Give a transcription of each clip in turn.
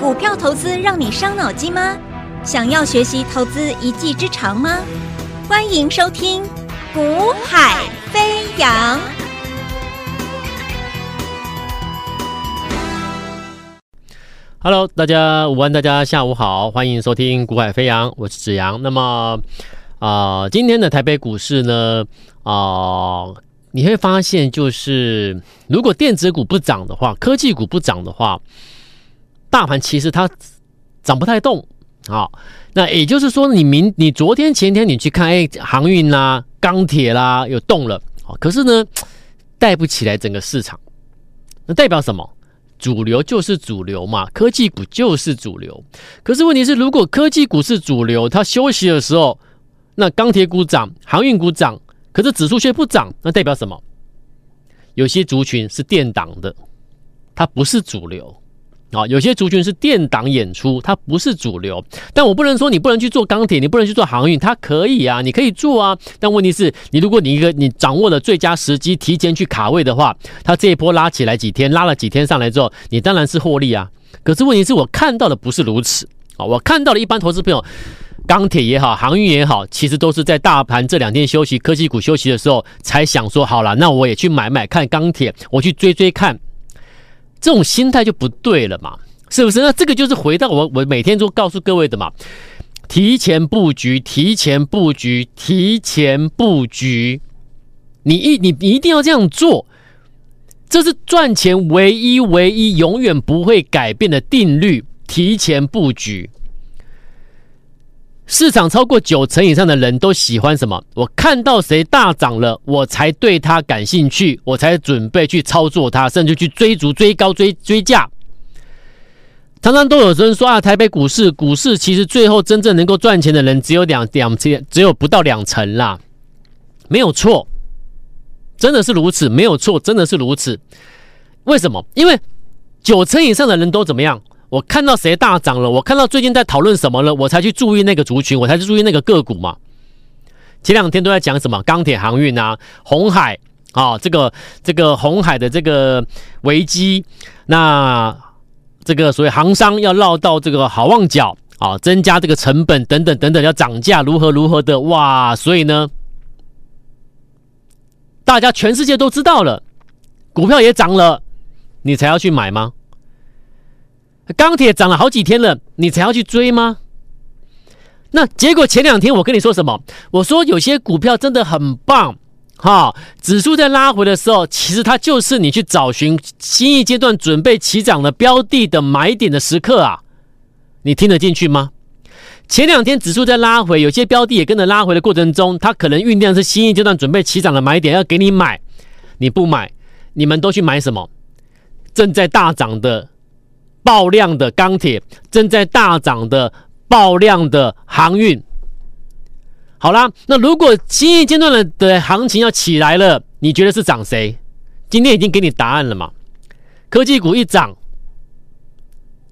股票投资让你伤脑筋吗？想要学习投资一技之长吗？欢迎收听《股海飞扬》。Hello，大家午安，大家下午好，欢迎收听《股海飞扬》，我是子阳。那么啊、今天的台北股市呢啊。你会发现，就是如果电子股不涨的话，科技股不涨的话，大盘其实它涨不太动啊。那也就是说，你明你昨天前天你去看，哎，航运啦、钢铁啦有动了，可是呢，带不起来整个市场。那代表什么？主流就是主流嘛，科技股就是主流。可是问题是，如果科技股是主流，它休息的时候，那钢铁股涨，航运股涨。可是指数却不涨，那代表什么？有些族群是垫档的，它不是主流啊。有些族群是电档演出，它不是主流。但我不能说你不能去做钢铁，你不能去做航运，它可以啊，你可以做啊。但问题是你如果你一个你掌握了最佳时机，提前去卡位的话，它这一波拉起来几天，拉了几天上来之后，你当然是获利啊。可是问题是我看到的不是如此啊，我看到的一般投资朋友。钢铁也好，航运也好，其实都是在大盘这两天休息、科技股休息的时候，才想说好了，那我也去买买看钢铁，我去追追看，这种心态就不对了嘛，是不是？那这个就是回到我我每天都告诉各位的嘛，提前布局，提前布局，提前布局，你一你一定要这样做，这是赚钱唯一唯一永远不会改变的定律，提前布局。市场超过九成以上的人都喜欢什么？我看到谁大涨了，我才对他感兴趣，我才准备去操作它，甚至去追逐、追高、追追价。常常都有人说啊，台北股市，股市其实最后真正能够赚钱的人只有两两千，只有不到两成啦，没有错，真的是如此，没有错，真的是如此。为什么？因为九成以上的人都怎么样？我看到谁大涨了，我看到最近在讨论什么了，我才去注意那个族群，我才去注意那个个股嘛。前两天都在讲什么钢铁航运啊，红海啊，这个这个红海的这个危机，那这个所谓航商要绕到这个好望角啊，增加这个成本等等等等，要涨价如何如何的哇，所以呢，大家全世界都知道了，股票也涨了，你才要去买吗？钢铁涨了好几天了，你才要去追吗？那结果前两天我跟你说什么？我说有些股票真的很棒，哈，指数在拉回的时候，其实它就是你去找寻新一阶段准备起涨的标的的买点的时刻啊，你听得进去吗？前两天指数在拉回，有些标的也跟着拉回的过程中，它可能酝酿是新一阶段准备起涨的买点，要给你买，你不买，你们都去买什么？正在大涨的。爆量的钢铁，正在大涨的爆量的航运。好啦，那如果新一阶段的的行情要起来了，你觉得是涨谁？今天已经给你答案了嘛？科技股一涨，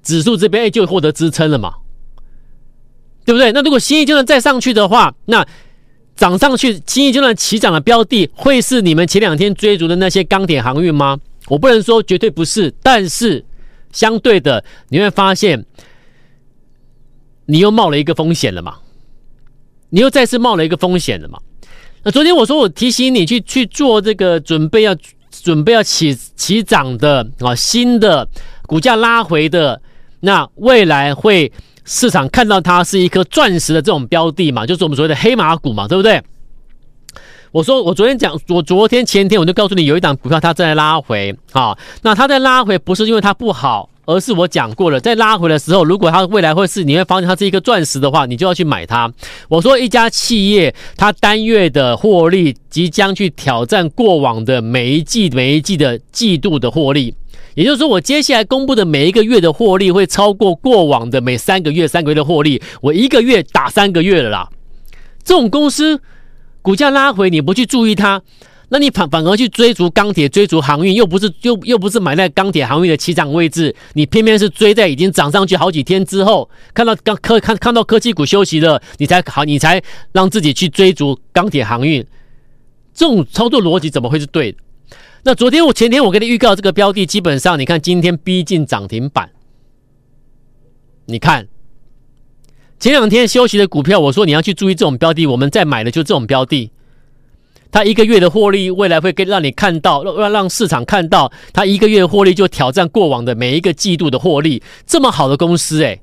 指数这边就获得支撑了嘛？对不对？那如果新一阶段再上去的话，那涨上去新一阶段起涨的标的，会是你们前两天追逐的那些钢铁航运吗？我不能说绝对不是，但是。相对的，你会发现，你又冒了一个风险了嘛？你又再次冒了一个风险了嘛？那昨天我说我提醒你去去做这个准备要准备要起起涨的啊，新的股价拉回的，那未来会市场看到它是一颗钻石的这种标的嘛？就是我们所谓的黑马股嘛，对不对？我说，我昨天讲，我昨天前天我就告诉你，有一档股票它在拉回啊。那它在拉回不是因为它不好，而是我讲过了，在拉回的时候，如果它未来会是你会发现它是一个钻石的话，你就要去买它。我说一家企业它单月的获利即将去挑战过往的每一季每一季的季度的获利，也就是说，我接下来公布的每一个月的获利会超过过往的每三个月三个月的获利，我一个月打三个月了啦。这种公司。股价拉回，你不去注意它，那你反反而去追逐钢铁、追逐航运，又不是又又不是买在钢铁、航运的起涨位置，你偏偏是追在已经涨上去好几天之后，看到刚科看看到科技股休息了，你才好，你才让自己去追逐钢铁、航运，这种操作逻辑怎么会是对的？那昨天我前天我给你预告这个标的，基本上你看今天逼近涨停板，你看，前两天休息的股票，我说你要去注意这种标的，我们在买的就这种标的。它一个月的获利，未来会给让你看到，让让市场看到，它一个月的获利就挑战过往的每一个季度的获利。这么好的公司，哎，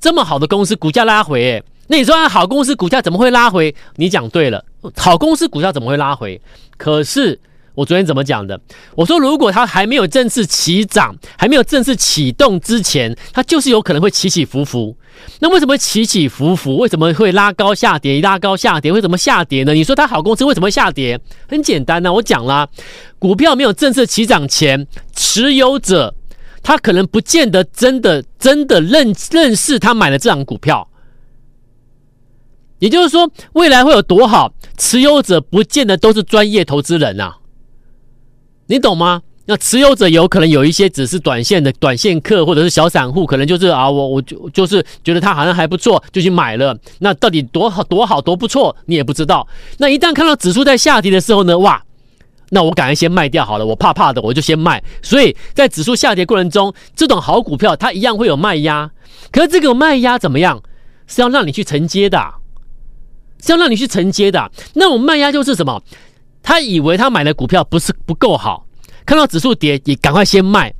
这么好的公司，股价拉回，哎，那你说，好公司股价怎么会拉回？你讲对了，好公司股价怎么会拉回？可是。我昨天怎么讲的？我说，如果它还没有正式起涨，还没有正式启动之前，它就是有可能会起起伏伏。那为什么起起伏伏？为什么会拉高下跌？拉高下跌，为什么下跌呢？你说它好公司为什么会下跌？很简单呢、啊，我讲啦，股票没有正式起涨前，持有者他可能不见得真的真的认认识他买了这档股票。也就是说，未来会有多好，持有者不见得都是专业投资人啊。你懂吗？那持有者有可能有一些只是短线的短线客，或者是小散户，可能就是啊，我我就就是觉得它好像还不错，就去买了。那到底多好多好多不错，你也不知道。那一旦看到指数在下跌的时候呢，哇，那我赶快先卖掉好了，我怕怕的，我就先卖。所以在指数下跌过程中，这种好股票它一样会有卖压。可是这个卖压怎么样？是要让你去承接的，是要让你去承接的。那我卖压就是什么？他以为他买的股票不是不够好，看到指数跌也赶快先卖，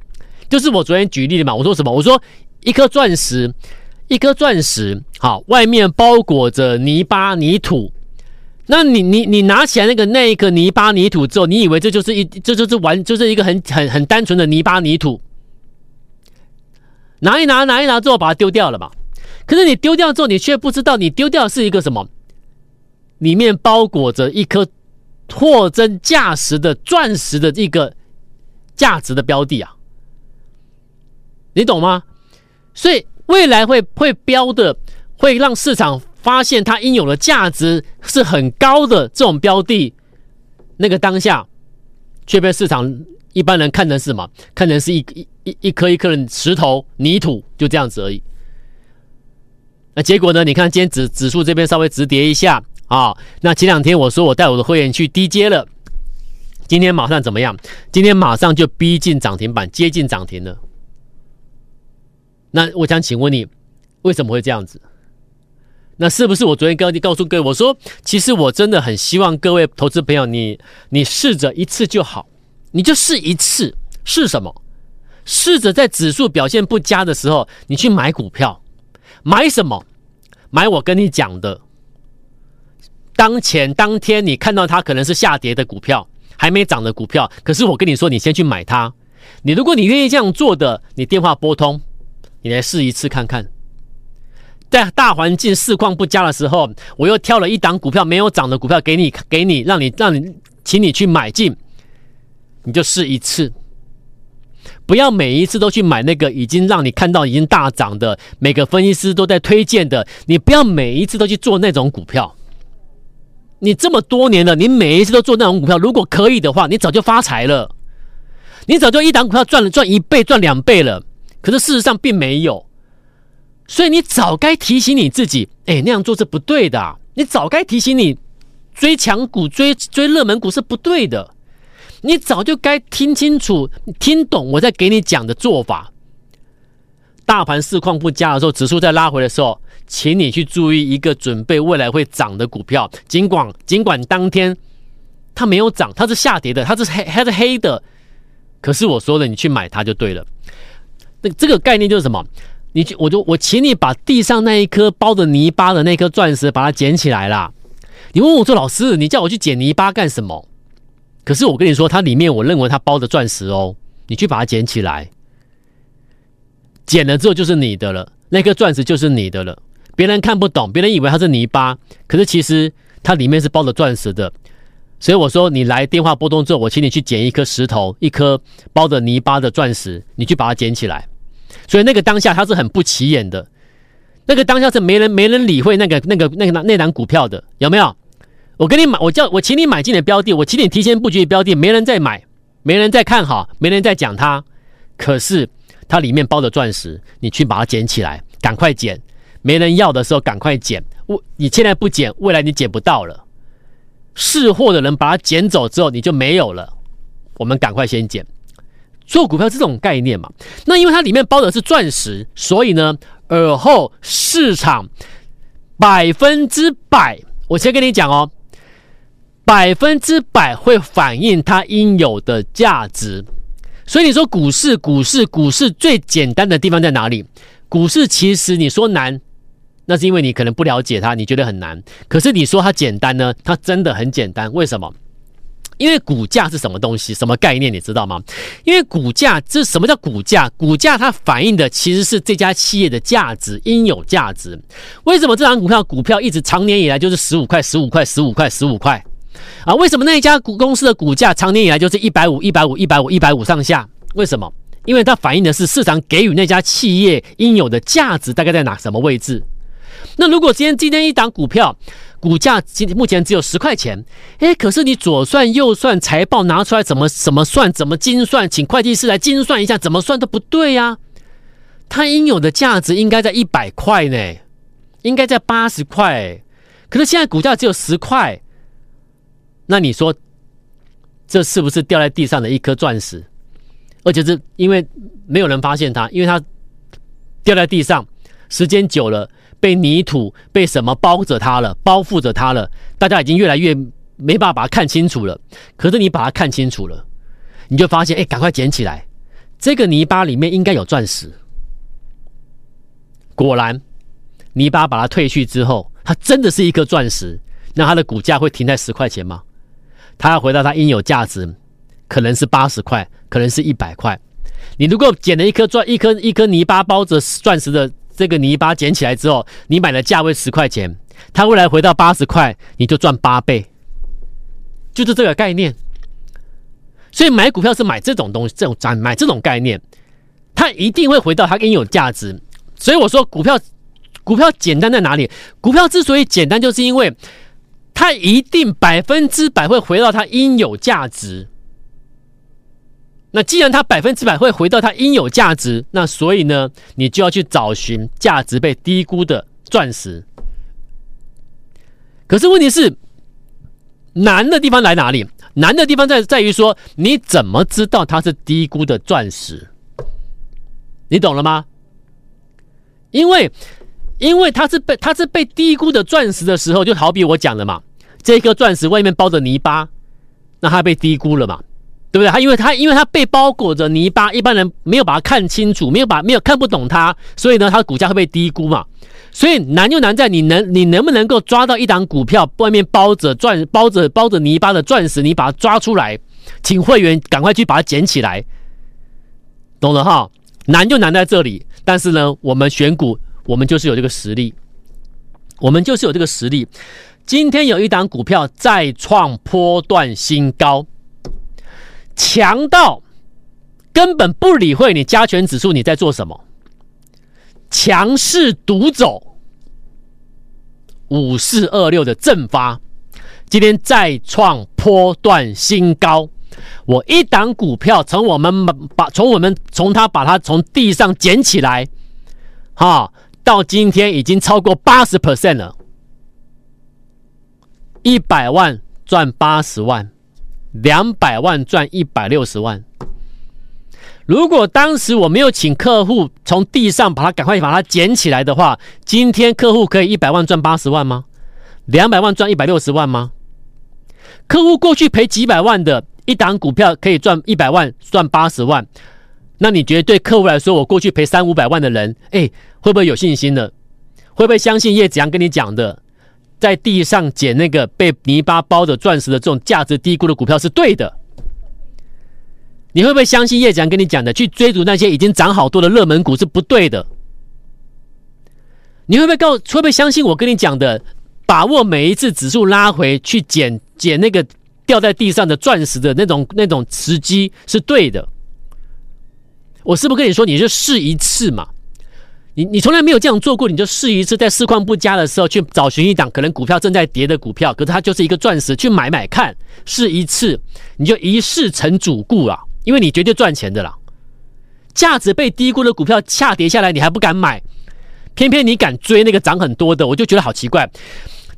就是我昨天举例的嘛。我说什么？我说一颗钻石，一颗钻石，好，外面包裹着泥巴泥土。那你你你拿起来那个那一个泥巴泥土之后，你以为这就是一这就是玩就是一个很很很单纯的泥巴泥土，拿一拿拿一拿之后把它丢掉了嘛？可是你丢掉之后，你却不知道你丢掉是一个什么？里面包裹着一颗。货真价实的钻石的一个价值的标的啊，你懂吗？所以未来会会标的，会让市场发现它应有的价值是很高的这种标的，那个当下却被市场一般人看成是什么？看成是一一一一颗一颗的石头泥土，就这样子而已。那结果呢？你看今天指指数这边稍微止跌一下。啊、那前两天我说我带我的会员去低接了，今天马上怎么样？今天马上就逼近涨停板，接近涨停了。那我想请问你，为什么会这样子？那是不是我昨天刚刚告诉各位，我说其实我真的很希望各位投资朋友，你你试着一次就好，你就试一次，试什么？试着在指数表现不佳的时候，你去买股票，买什么？买我跟你讲的。当前当天你看到它可能是下跌的股票，还没涨的股票，可是我跟你说，你先去买它。你如果你愿意这样做的，你电话拨通，你来试一次看看。在大环境市况不佳的时候，我又挑了一档股票没有涨的股票给你，给你，让你让你，请你去买进，你就试一次，不要每一次都去买那个已经让你看到已经大涨的，每个分析师都在推荐的，你不要每一次都去做那种股票。你这么多年了，你每一次都做那种股票，如果可以的话，你早就发财了，你早就一档股票赚了赚一倍、赚两倍了。可是事实上并没有，所以你早该提醒你自己，哎，那样做是不对的。你早该提醒你，追强股、追追热门股是不对的。你早就该听清楚、听懂我在给你讲的做法。大盘市况不佳的时候，指数在拉回的时候，请你去注意一个准备未来会涨的股票。尽管尽管当天它没有涨，它是下跌的，它是黑它是黑的，可是我说了，你去买它就对了。那这个概念就是什么？你去我就我请你把地上那一颗包着泥巴的那颗钻石把它捡起来啦。你问我说，老师，你叫我去捡泥巴干什么？可是我跟你说，它里面我认为它包的钻石哦，你去把它捡起来。捡了之后就是你的了，那颗钻石就是你的了。别人看不懂，别人以为它是泥巴，可是其实它里面是包着钻石的。所以我说，你来电话拨通之后，我请你去捡一颗石头，一颗包着泥巴的钻石，你去把它捡起来。所以那个当下它是很不起眼的，那个当下是没人没人理会那个那个那个那档股票的，有没有？我给你买，我叫我请你买进的标的，我请你提前布局的标的，没人在买，没人在看好，没人在讲它，可是。它里面包着钻石，你去把它捡起来，赶快捡。没人要的时候，赶快捡。我你现在不捡，未来你捡不到了。识货的人把它捡走之后，你就没有了。我们赶快先捡。做股票这种概念嘛。那因为它里面包的是钻石，所以呢，尔后市场百分之百，我先跟你讲哦，百分之百会反映它应有的价值。所以你说股市，股市，股市最简单的地方在哪里？股市其实你说难，那是因为你可能不了解它，你觉得很难。可是你说它简单呢？它真的很简单。为什么？因为股价是什么东西？什么概念？你知道吗？因为股价，这什么叫股价？股价它反映的其实是这家企业的价值，应有价值。为什么这张股票股票一直长年以来就是十五块、十五块、十五块、十五块？啊，为什么那一家股公司的股价长年以来就是一百五、一百五、一百五、一百五上下？为什么？因为它反映的是市场给予那家企业应有的价值大概在哪什么位置？那如果今天今天一档股票股价今目前只有十块钱，哎，可是你左算右算财报拿出来怎么怎么算怎么精算，请会计师来精算一下，怎么算都不对呀、啊。它应有的价值应该在一百块呢，应该在八十块，可是现在股价只有十块。那你说，这是不是掉在地上的一颗钻石？而且是因为没有人发现它，因为它掉在地上，时间久了被泥土被什么包着它了，包覆着它了，大家已经越来越没办法把它看清楚了。可是你把它看清楚了，你就发现，哎，赶快捡起来，这个泥巴里面应该有钻石。果然，泥巴把它褪去之后，它真的是一颗钻石。那它的股价会停在十块钱吗？它要回到它应有价值，可能是八十块，可能是一百块。你如果捡了一颗钻，一颗一颗泥巴包着钻石的这个泥巴捡起来之后，你买的价位十块钱，它未来回到八十块，你就赚八倍，就是这个概念。所以买股票是买这种东西，这种买买这种概念，它一定会回到它应有价值。所以我说股票，股票简单在哪里？股票之所以简单，就是因为。它一定百分之百会回到它应有价值。那既然它百分之百会回到它应有价值，那所以呢，你就要去找寻价值被低估的钻石。可是问题是，难的地方来哪里？难的地方在在于说，你怎么知道它是低估的钻石？你懂了吗？因为，因为它是被它是被低估的钻石的时候，就好比我讲的嘛。这颗钻石外面包着泥巴，那它被低估了嘛？对不对？它因为它因为它被包裹着泥巴，一般人没有把它看清楚，没有把没有看不懂它，所以呢，它的股价会被低估嘛？所以难就难在你能你能不能够抓到一档股票外面包着钻包着包着泥巴的钻石，你把它抓出来，请会员赶快去把它捡起来，懂了哈？难就难在这里，但是呢，我们选股，我们就是有这个实力，我们就是有这个实力。今天有一档股票再创波段新高，强到根本不理会你加权指数你在做什么，强势独走，五四二六的正发，今天再创波段新高。我一档股票从我们把从我们从它把它从地上捡起来，哈，到今天已经超过八十 percent 了。一百万赚八十万，两百万赚一百六十万。如果当时我没有请客户从地上把它赶快把它捡起来的话，今天客户可以一百万赚八十万吗？两百万赚一百六十万吗？客户过去赔几百万的一档股票可以赚一百万赚八十万，那你觉得对客户来说，我过去赔三五百万的人，哎，会不会有信心呢？会不会相信叶子阳跟你讲的？在地上捡那个被泥巴包着钻石的这种价值低估的股票是对的，你会不会相信叶翔跟你讲的，去追逐那些已经涨好多的热门股是不对的？你会不会告会不会相信我跟你讲的，把握每一次指数拉回去捡捡那个掉在地上的钻石的那种那种时机是对的？我是不是跟你说，你就试一次嘛？你你从来没有这样做过，你就试一次，在市况不佳的时候去找寻一档可能股票正在跌的股票，可是它就是一个钻石，去买买看，试一次，你就一试成主顾啊，因为你绝对赚钱的啦。价值被低估的股票下跌下来，你还不敢买，偏偏你敢追那个涨很多的，我就觉得好奇怪。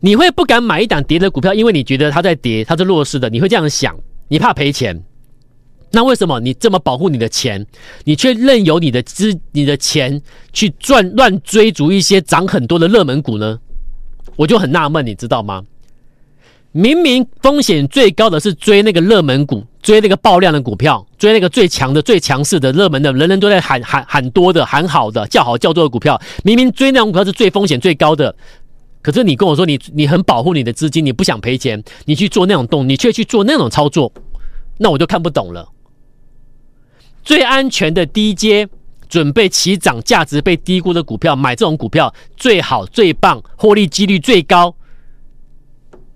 你会不敢买一档跌的股票，因为你觉得它在跌，它是弱势的，你会这样想，你怕赔钱。那为什么你这么保护你的钱，你却任由你的资、你的钱去赚乱追逐一些涨很多的热门股呢？我就很纳闷，你知道吗？明明风险最高的是追那个热门股，追那个爆量的股票，追那个最强的、最强势的、热门的，人人都在喊喊喊多的、喊好的、叫好叫座的股票。明明追那种股票是最风险最高的，可是你跟我说你你很保护你的资金，你不想赔钱，你去做那种动，你却去做那种操作，那我就看不懂了。最安全的低阶，准备起涨、价值被低估的股票，买这种股票最好、最棒、获利几率最高。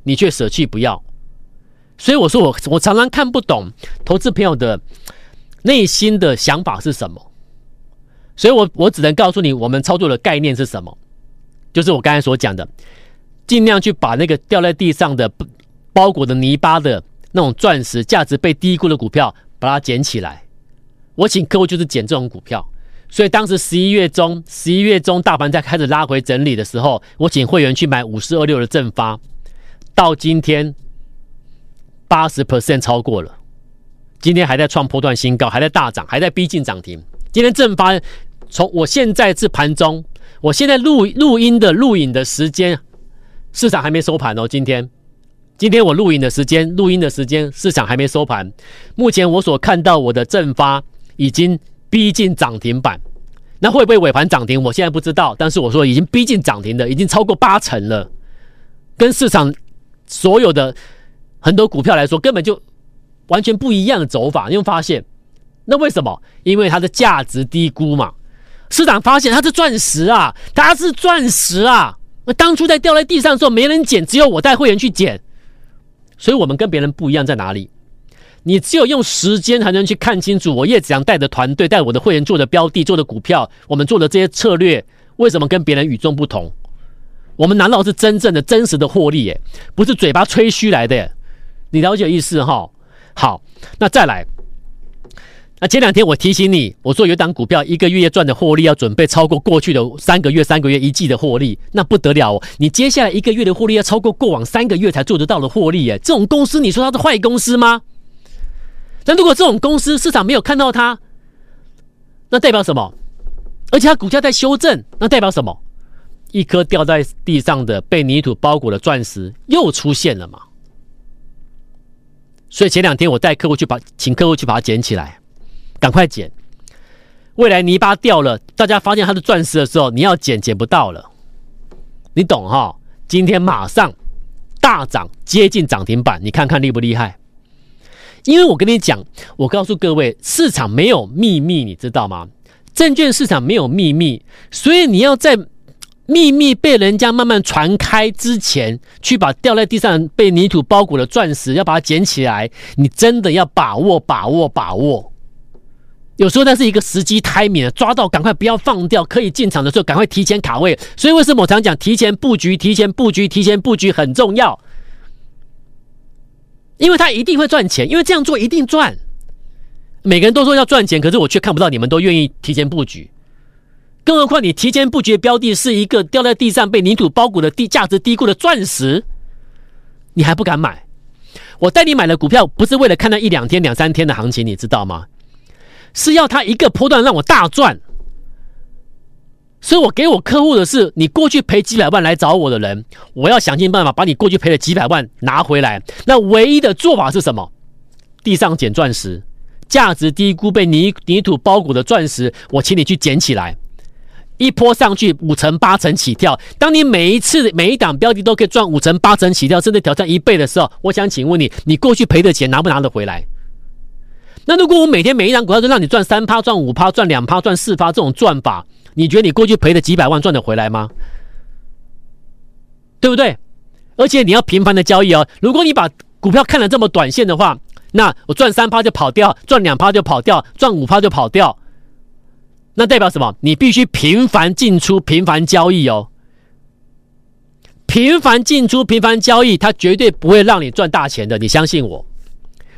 你却舍弃不要，所以我说我我常常看不懂投资朋友的内心的想法是什么，所以我我只能告诉你，我们操作的概念是什么，就是我刚才所讲的，尽量去把那个掉在地上的包裹的泥巴的那种钻石价值被低估的股票，把它捡起来。我请客户就是捡这种股票，所以当时十一月中，十一月中大盘在开始拉回整理的时候，我请会员去买五四二六的正发。到今天八十 percent 超过了，今天还在创波段新高，还在大涨，还在逼近涨停。今天正发从我现在是盘中，我现在录录音的录影的时间，市场还没收盘哦。今天，今天我录影的时间，录音的时间，市场还没收盘。目前我所看到我的正发已经逼近涨停板，那会不会尾盘涨停？我现在不知道，但是我说已经逼近涨停的，已经超过八成了，跟市场。所有的很多股票来说，根本就完全不一样的走法。你会发现，那为什么？因为它的价值低估嘛。市场发现它是钻石啊，它是钻石啊。那当初在掉在地上的时候，没人捡，只有我带会员去捡。所以我们跟别人不一样在哪里？你只有用时间才能去看清楚。我叶子阳带的团队带我的会员做的标的、做的股票，我们做的这些策略，为什么跟别人与众不同？我们难道是真正的真实的获利耶？不是嘴巴吹嘘来的？你了解意思哈？好，那再来。那前两天我提醒你，我说有档股票一个月赚的获利要准备超过过去的三个月、三个月一季的获利，那不得了！你接下来一个月的获利要超过过往三个月才做得到的获利耶？这种公司，你说它是坏公司吗？那如果这种公司市场没有看到它，那代表什么？而且它股价在修正，那代表什么？一颗掉在地上的被泥土包裹的钻石又出现了嘛？所以前两天我带客户去把，请客户去把它捡起来，赶快捡。未来泥巴掉了，大家发现它的钻石的时候，你要捡捡不到了。你懂哈？今天马上大涨，接近涨停板，你看看厉不厉害？因为我跟你讲，我告诉各位，市场没有秘密，你知道吗？证券市场没有秘密，所以你要在。秘密被人家慢慢传开之前，去把掉在地上被泥土包裹的钻石，要把它捡起来。你真的要把握、把握、把握。有时候那是一个时机 timing，抓到赶快不要放掉，可以进场的时候赶快提前卡位。所以为什么我常讲提前布局、提前布局、提前布局很重要？因为他一定会赚钱，因为这样做一定赚。每个人都说要赚钱，可是我却看不到你们都愿意提前布局。更何况，你提前布局的标的是一个掉在地上被泥土包裹的低价值低估的钻石，你还不敢买？我带你买的股票不是为了看那一两天、两三天的行情，你知道吗？是要它一个波段让我大赚。所以我给我客户的是，你过去赔几百万来找我的人，我要想尽办法把你过去赔了几百万拿回来。那唯一的做法是什么？地上捡钻石，价值低估被泥泥土包裹的钻石，我请你去捡起来。一波上去五成八成起跳，当你每一次每一档标的都可以赚五成八成起跳，甚至挑战一倍的时候，我想请问你，你过去赔的钱拿不拿得回来？那如果我每天每一档股票都让你赚三趴、赚五趴、赚两趴、赚四趴这种赚法，你觉得你过去赔的几百万赚得回来吗？对不对？而且你要频繁的交易哦。如果你把股票看得这么短线的话，那我赚三趴就跑掉，赚两趴就跑掉，赚五趴就跑掉。那代表什么？你必须频繁进出、频繁交易哦。频繁进出、频繁交易，它绝对不会让你赚大钱的。你相信我，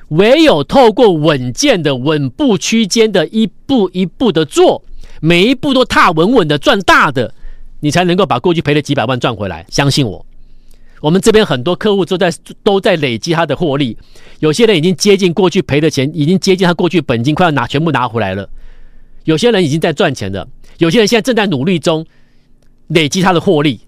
唯有透过稳健的稳步区间的一步一步的做，每一步都踏稳稳的赚大的，你才能够把过去赔了几百万赚回来。相信我。我们这边很多客户都在都在累积他的获利，有些人已经接近过去赔的钱，已经接近他过去本金，快要拿全部拿回来了。有些人已经在赚钱了，有些人现在正在努力中累积他的获利。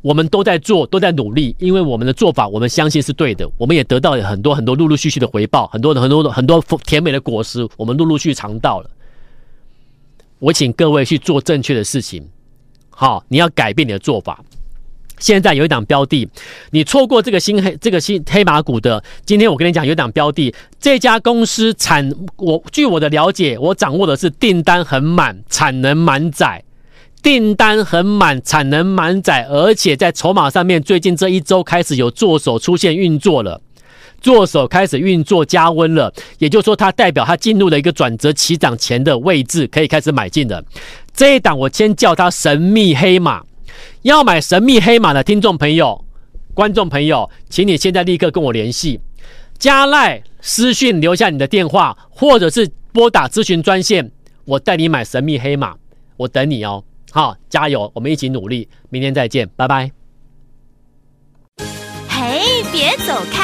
我们都在做，都在努力，因为我们的做法，我们相信是对的。我们也得到了很多很多陆陆续续的回报，很多很多很多甜美的果实，我们陆陆续续尝到了。我请各位去做正确的事情，好，你要改变你的做法。现在有一档标的，你错过这个新黑这个新黑马股的，今天我跟你讲，有一档标的，这家公司产，我据我的了解，我掌握的是订单很满，产能满载。订单很满，产能满载，而且在筹码上面，最近这一周开始有做手出现运作了，作手开始运作加温了，也就是说，它代表它进入了一个转折起涨前的位置，可以开始买进的。这一档我先叫它神秘黑马，要买神秘黑马的听众朋友、观众朋友，请你现在立刻跟我联系，加赖私讯留下你的电话，或者是拨打咨询专线，我带你买神秘黑马，我等你哦。好，加油！我们一起努力，明天再见，拜拜。嘿，别走开，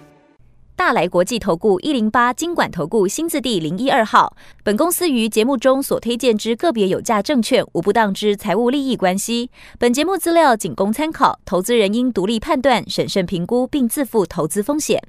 大来国际投顾一零八金管投顾新字第零一二号。本公司于节目中所推荐之个别有价证券，无不当之财务利益关系。本节目资料仅供参考，投资人应独立判断、审慎评估，并自负投资风险。